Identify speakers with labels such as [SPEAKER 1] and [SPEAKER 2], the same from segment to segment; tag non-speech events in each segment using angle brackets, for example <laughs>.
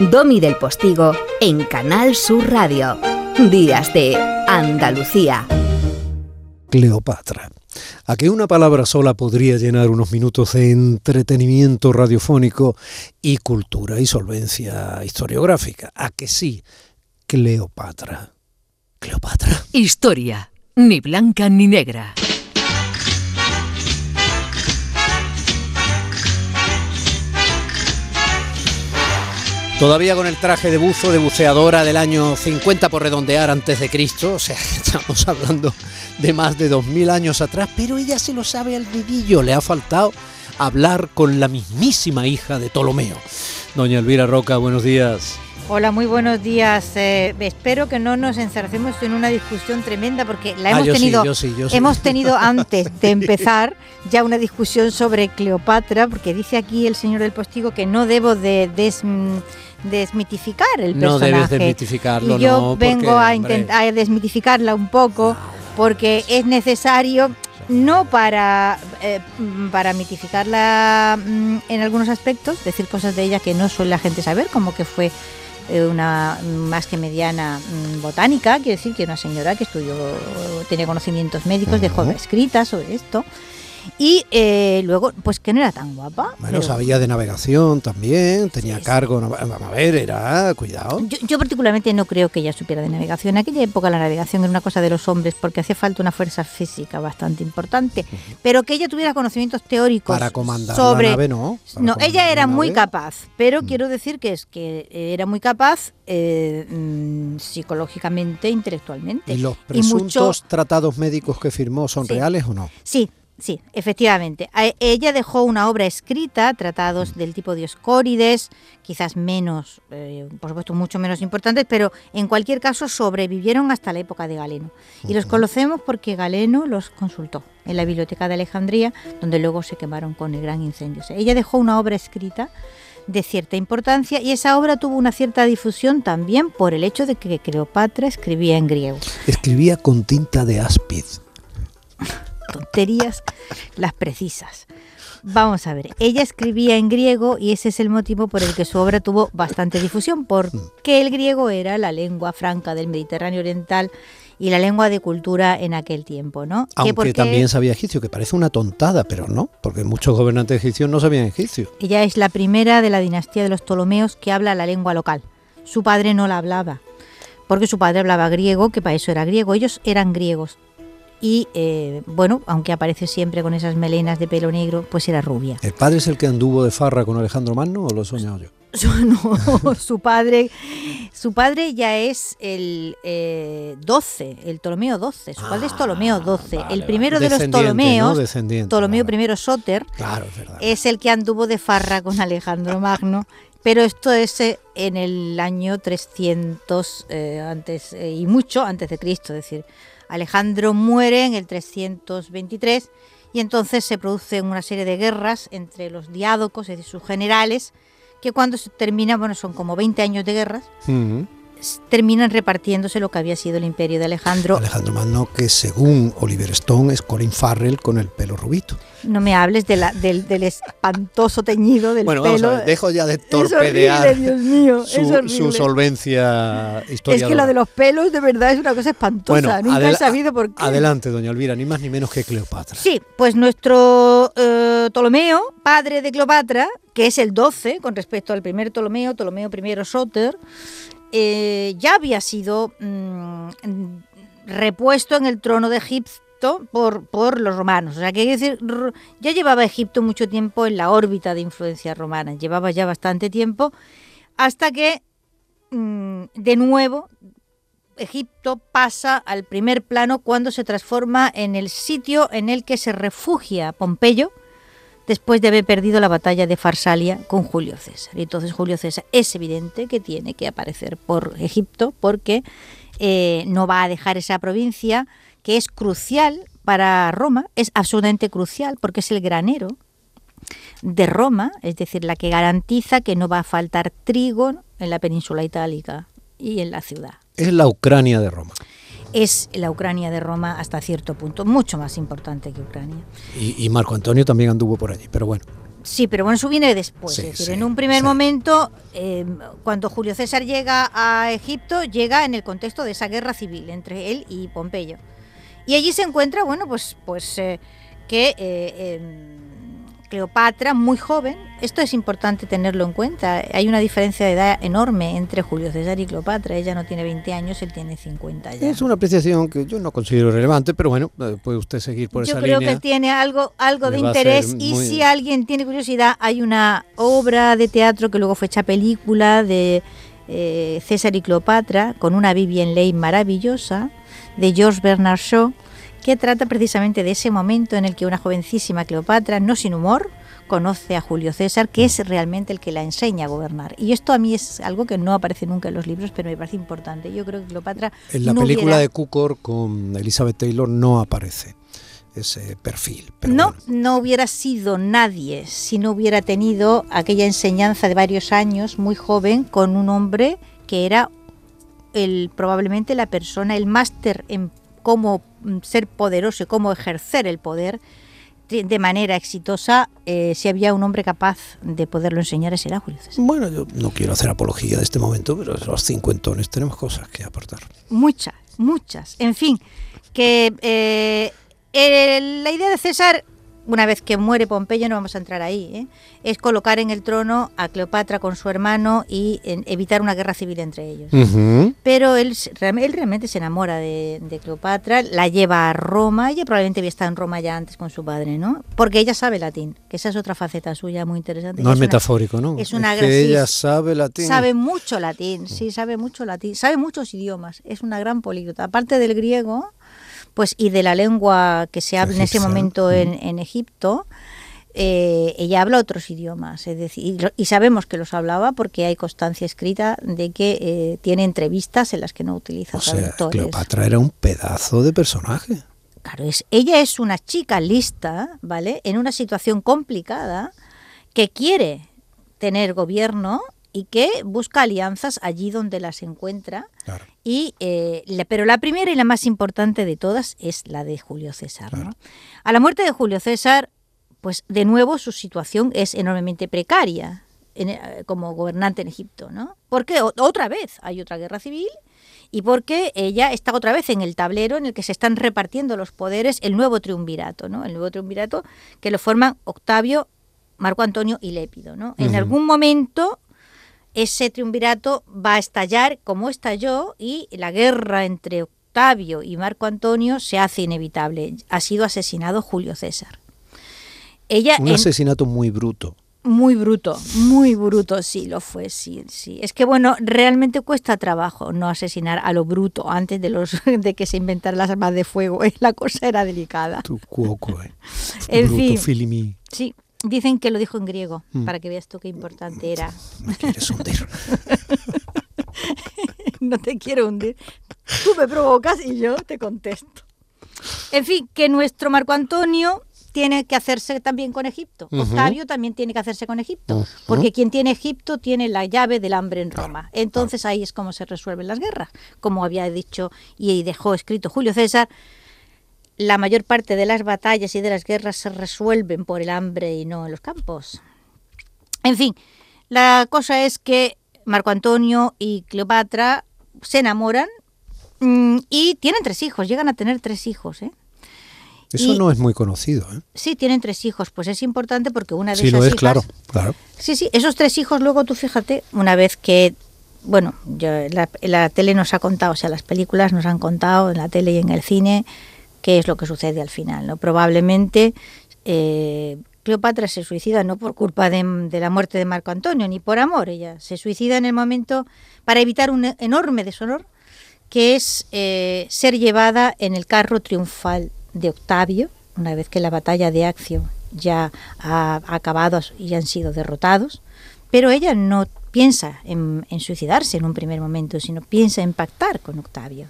[SPEAKER 1] Domi del Postigo en Canal Sur Radio. Días de Andalucía.
[SPEAKER 2] Cleopatra. ¿A que una palabra sola podría llenar unos minutos de entretenimiento radiofónico y cultura y solvencia historiográfica? ¿A que sí? Cleopatra. Cleopatra.
[SPEAKER 3] Historia, ni blanca ni negra.
[SPEAKER 2] Todavía con el traje de buzo de buceadora del año 50 por redondear antes de Cristo, o sea, <laughs> estamos hablando de más de 2000 años atrás, pero ella se lo sabe al dedillo, le ha faltado hablar con la mismísima hija de Ptolomeo. Doña Elvira Roca, buenos días.
[SPEAKER 4] Hola, muy buenos días. Eh, espero que no nos encercemos en una discusión tremenda porque la
[SPEAKER 2] Ah,
[SPEAKER 4] hemos
[SPEAKER 2] sí,
[SPEAKER 4] tenido
[SPEAKER 2] yo sí, yo sí.
[SPEAKER 4] hemos tenido <laughs> antes de empezar ya una discusión sobre Cleopatra porque dice aquí el señor del postigo que no debo de des- mm, desmitificar el
[SPEAKER 2] No
[SPEAKER 4] personaje.
[SPEAKER 2] debes desmitificarlo,
[SPEAKER 4] y yo
[SPEAKER 2] no, porque,
[SPEAKER 4] vengo a a desmitificarla un poco porque es necesario no para eh, para mitificarla mm, en algunos aspectos, decir cosas de ella que no suele la gente saber, como que fue eh, una más que mediana mm, botánica, quiere decir que una señora que estudió, tenía conocimientos médicos, dejó
[SPEAKER 2] Ujú.
[SPEAKER 4] escritas sobre esto. Y eh, luego, pues que no era tan guapa.
[SPEAKER 2] Bueno,
[SPEAKER 4] pero-
[SPEAKER 2] sabía de navegación también, tenía
[SPEAKER 4] Sí,
[SPEAKER 2] cargo, vamos a ver, era, cuidado.
[SPEAKER 4] Yo, yo particularmente no creo que ella supiera de navegación. En aquella época la navegación era una cosa de los hombres porque hacía falta una fuerza física bastante importante. Pero que ella tuviera conocimientos teóricos
[SPEAKER 2] Para comandar
[SPEAKER 4] sobre...
[SPEAKER 2] la nave, ¿no? Para
[SPEAKER 4] No, ella
[SPEAKER 2] la
[SPEAKER 4] era muy capaz, pero
[SPEAKER 2] Mm.
[SPEAKER 4] quiero decir que es que era muy capaz eh, mm, psicológicamente, intelectualmente.
[SPEAKER 2] ¿Y los
[SPEAKER 4] mucho-
[SPEAKER 2] presuntos tratados médicos que firmó son
[SPEAKER 4] Sí.
[SPEAKER 2] reales o no?
[SPEAKER 4] Sí, sí, efectivamente. Ella dejó una obra escrita, tratados del tipo Dioscórides, quizás menos, eh, por supuesto, mucho menos importantes, pero en cualquier caso sobrevivieron hasta la época de Galeno. Y los conocemos porque Galeno los consultó en la biblioteca de Alejandría, donde luego se quemaron con el gran incendio. O sea, ella dejó una obra escrita de cierta importancia y esa obra tuvo una cierta difusión también por el hecho de que Cleopatra escribía en griego.
[SPEAKER 2] Escribía con tinta de áspid.
[SPEAKER 4] Tonterías las precisas. Vamos a ver, ella escribía en griego y ese es el motivo por el que su obra tuvo bastante difusión, porque el griego era la lengua franca del Mediterráneo Oriental y la lengua de cultura en aquel tiempo, ¿no? Que
[SPEAKER 2] Aunque
[SPEAKER 4] porque
[SPEAKER 2] también sabía egipcio, que parece una tontada, pero no, porque muchos gobernantes egipcios no sabían egipcio.
[SPEAKER 4] Ella es la primera de la dinastía de los Ptolomeos que habla la lengua local. Su padre no la hablaba, porque su padre hablaba griego, que para eso era griego. Ellos eran griegos. Y eh, bueno, aunque aparece siempre con esas melenas de pelo negro, pues era rubia.
[SPEAKER 2] ¿El padre es el que anduvo de farra con Alejandro Magno o lo he soñado yo? <laughs>
[SPEAKER 4] Su, no, <laughs> su padre, su padre ya es el eh, 12, el Ptolomeo 12. Su padre es Ptolomeo 12.
[SPEAKER 2] Ah, vale,
[SPEAKER 4] el
[SPEAKER 2] vale.
[SPEAKER 4] primero de los Ptolomeos, Ptolomeo
[SPEAKER 2] vale.
[SPEAKER 4] I Soter,
[SPEAKER 2] Claro, es verdad.
[SPEAKER 4] es el que anduvo de farra con Alejandro Magno. Pero esto es eh, en el año 300 eh, antes eh, y mucho antes de Cristo, es decir, Alejandro muere en el 323 y entonces se produce una serie de guerras entre los diádocos, es decir, sus generales, que cuando se termina, bueno, son como 20 años de guerras, terminan repartiéndose lo que había sido el imperio de Alejandro.
[SPEAKER 2] Alejandro Magno, que según Oliver Stone es Colin Farrell con el pelo rubito.
[SPEAKER 4] No me hables de la- del, del espantoso teñido del
[SPEAKER 2] bueno, vamos
[SPEAKER 4] pelo.
[SPEAKER 2] a ver, dejo ya de
[SPEAKER 4] Es
[SPEAKER 2] torpedear
[SPEAKER 4] horrible, Dios mío, es
[SPEAKER 2] su, solvencia
[SPEAKER 4] Es
[SPEAKER 2] historiadora.
[SPEAKER 4] que lo de los pelos de verdad es una cosa espantosa.
[SPEAKER 2] Bueno,
[SPEAKER 4] Nunca he sabido por qué.
[SPEAKER 2] Adelante, doña Elvira, ni más ni menos que Cleopatra.
[SPEAKER 4] Sí, pues nuestro eh, Ptolomeo, padre de Cleopatra, que es el 12 con respecto al primer Ptolomeo, Ptolomeo I Soter, eh, ya había sido mm, repuesto en el trono de Egipto por, por los romanos. O sea, que decir, ya llevaba Egipto mucho tiempo en la órbita de influencia romana, llevaba ya bastante tiempo, hasta que mm, de nuevo Egipto pasa al primer plano cuando se transforma en el sitio en el que se refugia Pompeyo después de haber perdido la batalla de Farsalia con Julio César. Y entonces Julio César es evidente que tiene que aparecer por Egipto porque eh, no va a dejar esa provincia que es crucial para Roma, es absolutamente crucial porque es el granero de Roma, es decir, la que garantiza que no va a faltar trigo en la península itálica y en la ciudad.
[SPEAKER 2] Es la Ucrania de Roma.
[SPEAKER 4] Es la Ucrania de Roma hasta cierto punto, mucho más importante que Ucrania.
[SPEAKER 2] Y, y Marco Antonio también anduvo por allí, pero bueno.
[SPEAKER 4] Sí, pero bueno, eso viene después.
[SPEAKER 2] Sí,
[SPEAKER 4] es decir,
[SPEAKER 2] sí,
[SPEAKER 4] en un primer
[SPEAKER 2] sí.
[SPEAKER 4] momento, eh, cuando Julio César llega a Egipto, llega en el contexto de esa guerra civil entre él y Pompeyo. Y allí se encuentra, bueno, pues, pues eh, que eh, em, Cleopatra, muy joven, esto es importante tenerlo en cuenta. Hay una diferencia de edad enorme entre Julio César y Cleopatra. Ella no tiene 20 años, él tiene 50 ya.
[SPEAKER 2] Es una apreciación que yo no considero relevante, pero bueno, eh, puede usted seguir por
[SPEAKER 4] Yo
[SPEAKER 2] esa
[SPEAKER 4] creo
[SPEAKER 2] línea.
[SPEAKER 4] que tiene algo, algo de interés y
[SPEAKER 2] muy-
[SPEAKER 4] si alguien tiene curiosidad, hay una obra de teatro que luego fue hecha película de eh, César y Cleopatra con una Vivian Leigh maravillosa de George Bernard Shaw que trata precisamente de ese momento en el que una jovencísima Cleopatra, no sin humor, conoce a Julio César, que es realmente el que la enseña a gobernar. Y esto a mí es algo que no aparece nunca en los libros, pero me parece importante. Yo creo que Cleopatra...
[SPEAKER 2] En la
[SPEAKER 4] no
[SPEAKER 2] película
[SPEAKER 4] hubiera-
[SPEAKER 2] de Cukor con Elizabeth Taylor no aparece ese perfil. Pero
[SPEAKER 4] no,
[SPEAKER 2] bueno.
[SPEAKER 4] no hubiera sido nadie si no hubiera tenido aquella enseñanza de varios años, muy joven, con un hombre que era el, probablemente la persona, el máster en cómo ser poderoso y cómo ejercer el poder de de manera exitosa. eh, si había un hombre capaz de poderlo enseñar, ese era Julio César.
[SPEAKER 2] Bueno, yo no quiero hacer apología de este momento, pero los cincuentones tenemos cosas que aportar.
[SPEAKER 4] Muchas, muchas. En fin, que eh, eh, la idea de César, una vez que muere Pompeyo, no vamos a entrar ahí, ¿eh? es colocar en el trono a Cleopatra con su hermano y en- evitar una guerra civil entre ellos. Pero él, él realmente se enamora de, de Cleopatra, la lleva a Roma, ella probablemente había estado en Roma ya antes con su padre, ¿no? Porque ella sabe latín, que esa es otra faceta suya muy interesante.
[SPEAKER 2] No es
[SPEAKER 4] una-
[SPEAKER 2] metafórico, ¿no?
[SPEAKER 4] es una
[SPEAKER 2] que
[SPEAKER 4] gra- sí,
[SPEAKER 2] ella
[SPEAKER 4] es-
[SPEAKER 2] sabe latín.
[SPEAKER 4] Sabe mucho latín, sí, sabe mucho latín, sabe muchos idiomas, es una gran políglota. Aparte del griego, pues y de la lengua que se habla en ese momento en, en Egipto, eh, ella habla otros idiomas, es decir, y, sabemos que los hablaba porque hay constancia escrita de que eh, tiene entrevistas en las que no utiliza
[SPEAKER 2] O sea,
[SPEAKER 4] traductores.
[SPEAKER 2] Cleopatra era un pedazo de personaje.
[SPEAKER 4] Claro, es, ella es una chica lista, ¿vale? En una situación complicada que quiere tener gobierno y que busca alianzas allí donde las encuentra.
[SPEAKER 2] Claro.
[SPEAKER 4] Y, eh, la- pero la primera y la más importante de todas es la de Julio César. A la muerte de Julio César, pues de nuevo su situación es enormemente precaria en- eh, como gobernante en Egipto, ¿no? Porque o- otra vez hay otra guerra civil y porque ella está otra vez en el tablero en el que se están repartiendo los poderes, el nuevo triunvirato, ¿no? El nuevo triunvirato que lo forman Octavio, Marco Antonio y Lépido, ¿no? En algún momento ese triunvirato va a estallar como estalló y la guerra entre Octavio y Marco Antonio se hace inevitable. Ha sido asesinado Julio César. Ella
[SPEAKER 2] Un
[SPEAKER 4] en-
[SPEAKER 2] asesinato muy bruto.
[SPEAKER 4] muy bruto, muy bruto, sí, lo fue, sí, sí. Es que bueno, realmente cuesta trabajo no asesinar a lo bruto antes de los <laughs> de que se inventaran las armas de fuego. ¿eh? <laughs> La cosa era delicada.
[SPEAKER 2] Tu cuoco, eh.
[SPEAKER 4] En
[SPEAKER 2] bruto
[SPEAKER 4] fin.
[SPEAKER 2] filimi.
[SPEAKER 4] Sí, dicen que lo dijo en griego,
[SPEAKER 2] Mm.
[SPEAKER 4] para que veas tú qué importante era.
[SPEAKER 2] Me quieres hundir. <laughs>
[SPEAKER 4] no te quiero hundir. Tú me provocas y yo te contesto. En fin, que nuestro Marco Antonio tiene que hacerse también con Egipto. Octavio también tiene que hacerse con Egipto. Porque quien tiene Egipto tiene la llave del hambre en Roma. Entonces ahí es como se resuelven las guerras. Como había dicho y dejó escrito Julio César, la mayor parte de las batallas y de las guerras se resuelven por el hambre y no en los campos. En fin, la cosa es que Marco Antonio y Cleopatra se enamoran mm, y tienen tres hijos, llegan a tener tres hijos. ¿eh?
[SPEAKER 2] Eso
[SPEAKER 4] Y-
[SPEAKER 2] no es muy conocido, ¿eh?
[SPEAKER 4] Sí, tienen tres hijos, pues es importante porque una de
[SPEAKER 2] Sí,
[SPEAKER 4] esas
[SPEAKER 2] lo es,
[SPEAKER 4] hijas-
[SPEAKER 2] claro, claro.
[SPEAKER 4] Sí, sí, esos tres hijos luego tú fíjate, una vez que, bueno, yo- la, la tele nos ha contado, o sea, las películas nos han contado en la tele y en el cine qué es lo que sucede al final, ¿no? Probablemente eh, Cleopatra se suicida no por culpa de, de la muerte de Marco Antonio, ni por amor, ella se suicida en el momento para evitar un enorme deshonor que es eh, ser llevada en el carro triunfal de Octavio, una vez que la batalla de Accio ya ha acabado y han sido derrotados, pero ella no piensa en, en suicidarse en un primer momento, sino piensa en pactar con Octavio.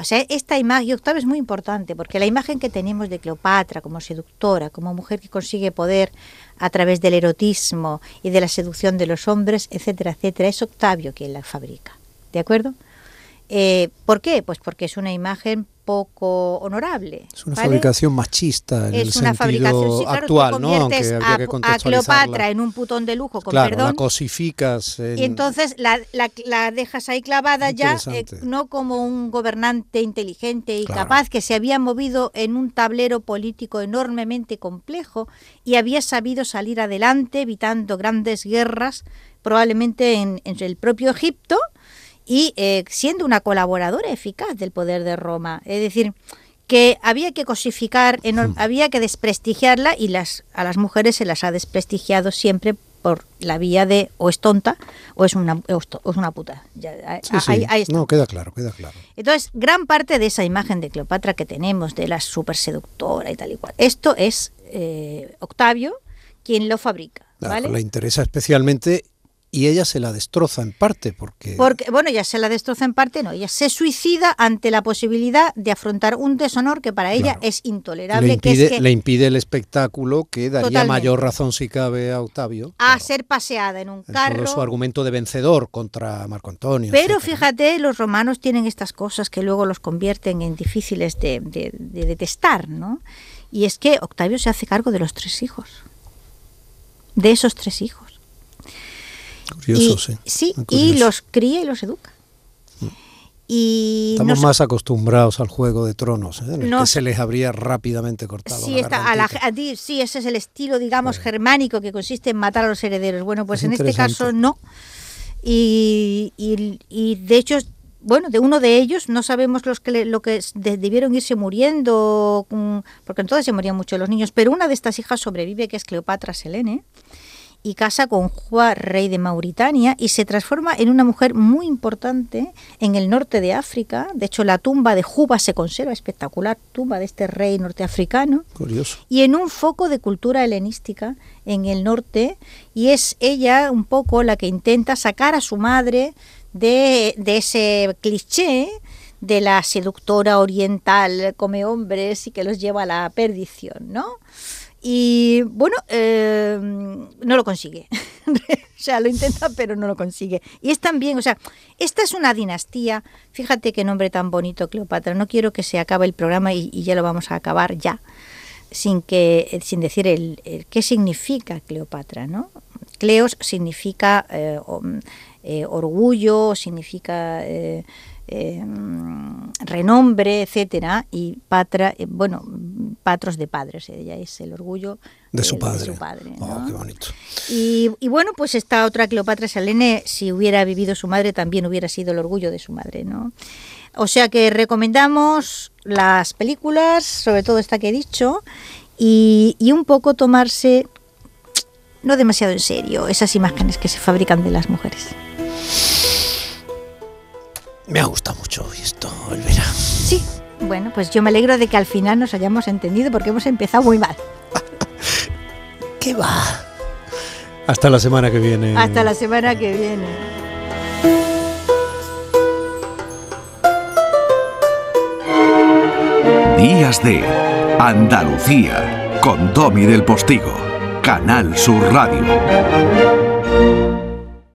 [SPEAKER 4] O sea, esta imagen, Octavio es muy importante, porque la imagen que tenemos de Cleopatra como seductora, como mujer que consigue poder a través del erotismo y de la seducción de los hombres, etcétera, etcétera, es Octavio quien la fabrica. ¿De acuerdo? Eh, ¿Por qué? Pues porque es una imagen poco honorable.
[SPEAKER 2] Es una
[SPEAKER 4] ¿vale?
[SPEAKER 2] fabricación machista en el
[SPEAKER 4] es una
[SPEAKER 2] sentido
[SPEAKER 4] fabricación sí, claro,
[SPEAKER 2] actual,
[SPEAKER 4] tú
[SPEAKER 2] ¿no? Aunque que
[SPEAKER 4] a. Cleopatra en un putón de lujo, con
[SPEAKER 2] claro,
[SPEAKER 4] perdón.
[SPEAKER 2] la cosificas. en-
[SPEAKER 4] Y entonces la, la- la dejas ahí clavada ya, eh, no como un gobernante inteligente y
[SPEAKER 2] Claro.
[SPEAKER 4] capaz que se había movido en un tablero político enormemente complejo y había sabido salir adelante evitando grandes guerras, probablemente en, en el propio Egipto y eh, siendo una colaboradora eficaz del poder de Roma. Es decir, que había que cosificar, enor- había que desprestigiarla y las, a las mujeres se las ha desprestigiado siempre por la vía de o es tonta o es una, o es una puta. Ya, ahí-
[SPEAKER 2] Sí, sí.
[SPEAKER 4] ahí- ahí está.
[SPEAKER 2] No, queda claro, queda claro.
[SPEAKER 4] Entonces, gran parte de esa imagen de Cleopatra que tenemos, de la super seductora y tal y cual, esto es eh, Octavio quien lo fabrica.
[SPEAKER 2] Claro,
[SPEAKER 4] ¿vale?
[SPEAKER 2] Le interesa especialmente y ella se la destroza en parte porque...
[SPEAKER 4] Porque, bueno, ya se la destroza en parte, no, ella se suicida ante la posibilidad de afrontar un deshonor que para ella
[SPEAKER 2] Claro.
[SPEAKER 4] es
[SPEAKER 2] le
[SPEAKER 4] intolerable,
[SPEAKER 2] impide,
[SPEAKER 4] que es que
[SPEAKER 2] le impide el espectáculo que daría
[SPEAKER 4] Totalmente.
[SPEAKER 2] mayor razón si cabe a Octavio.
[SPEAKER 4] a
[SPEAKER 2] claro,
[SPEAKER 4] ser paseada en un
[SPEAKER 2] en todo
[SPEAKER 4] carro.
[SPEAKER 2] su argumento de vencedor contra Marco Antonio.
[SPEAKER 4] Pero
[SPEAKER 2] etcétera.
[SPEAKER 4] fíjate, los romanos tienen estas cosas que luego los convierten en difíciles de, de- de detestar, ¿no? Y es que Octavio se hace cargo de los tres hijos. De esos tres hijos.
[SPEAKER 2] Curioso,
[SPEAKER 4] y,
[SPEAKER 2] sí. muy
[SPEAKER 4] y
[SPEAKER 2] curioso. Mm.
[SPEAKER 4] los cría y los educa. Y
[SPEAKER 2] Estamos
[SPEAKER 4] nos-
[SPEAKER 2] más acostumbrados al juego de tronos, ¿eh? en el que se les habría rápidamente cortado
[SPEAKER 4] Sí,
[SPEAKER 2] la
[SPEAKER 4] está, a la-
[SPEAKER 2] gargantita.
[SPEAKER 4] a ti- sí, ese es el estilo, digamos, germánico que consiste en matar a los herederos. Bueno, pues
[SPEAKER 2] Es
[SPEAKER 4] en este caso no. Y, y- y, de hecho, bueno, de uno de ellos no sabemos los que le- lo que debieron irse muriendo, mm, porque entonces se morían mucho los niños, pero una de estas hijas sobrevive, que es Cleopatra Selene, y casa con Juan, rey de Mauritania, y se transforma en una mujer muy importante en el norte de África. De hecho, la tumba de Juba se conserva, espectacular tumba de este rey norteafricano
[SPEAKER 2] Curioso.
[SPEAKER 4] y en un foco de cultura helenística en el norte y es ella un poco la que intenta sacar a su madre de, de ese cliché de la seductora oriental come hombres y que los lleva a la perdición, ¿no? Y bueno, eh, no lo consigue. <laughs> o sea, lo intenta, pero no lo consigue. Y es también, o sea, esta es una dinastía. Fíjate qué nombre tan bonito, Cleopatra. No quiero que se acabe el programa y, ya lo vamos a acabar ya sin que sin decir el, qué significa Cleopatra, ¿no? Cleos significa eh, eh, orgullo, significa eh, eh, renombre, etcétera, y patra, eh, bueno, patros de padres, ella es el orgullo
[SPEAKER 2] De su
[SPEAKER 4] del-
[SPEAKER 2] padre.
[SPEAKER 4] su padre,
[SPEAKER 2] Oh, qué bonito.
[SPEAKER 4] Y, y bueno, pues esta otra Cleopatra Selene, si hubiera vivido su madre, también hubiera sido el orgullo de su madre, ¿no? O sea que recomendamos las películas, sobre todo esta que he dicho, y, y un poco tomarse, no demasiado en serio, esas imágenes que se fabrican de las mujeres.
[SPEAKER 2] Me ha gustado mucho esto, Elvira.
[SPEAKER 4] Sí, bueno, pues yo me alegro de que al final nos hayamos entendido porque hemos empezado muy mal. <laughs>
[SPEAKER 2] ¿Qué va? Hasta la semana que viene.
[SPEAKER 4] Hasta la semana que viene.
[SPEAKER 5] Días de Andalucía con Domi del Postigo, Canal Sur Radio.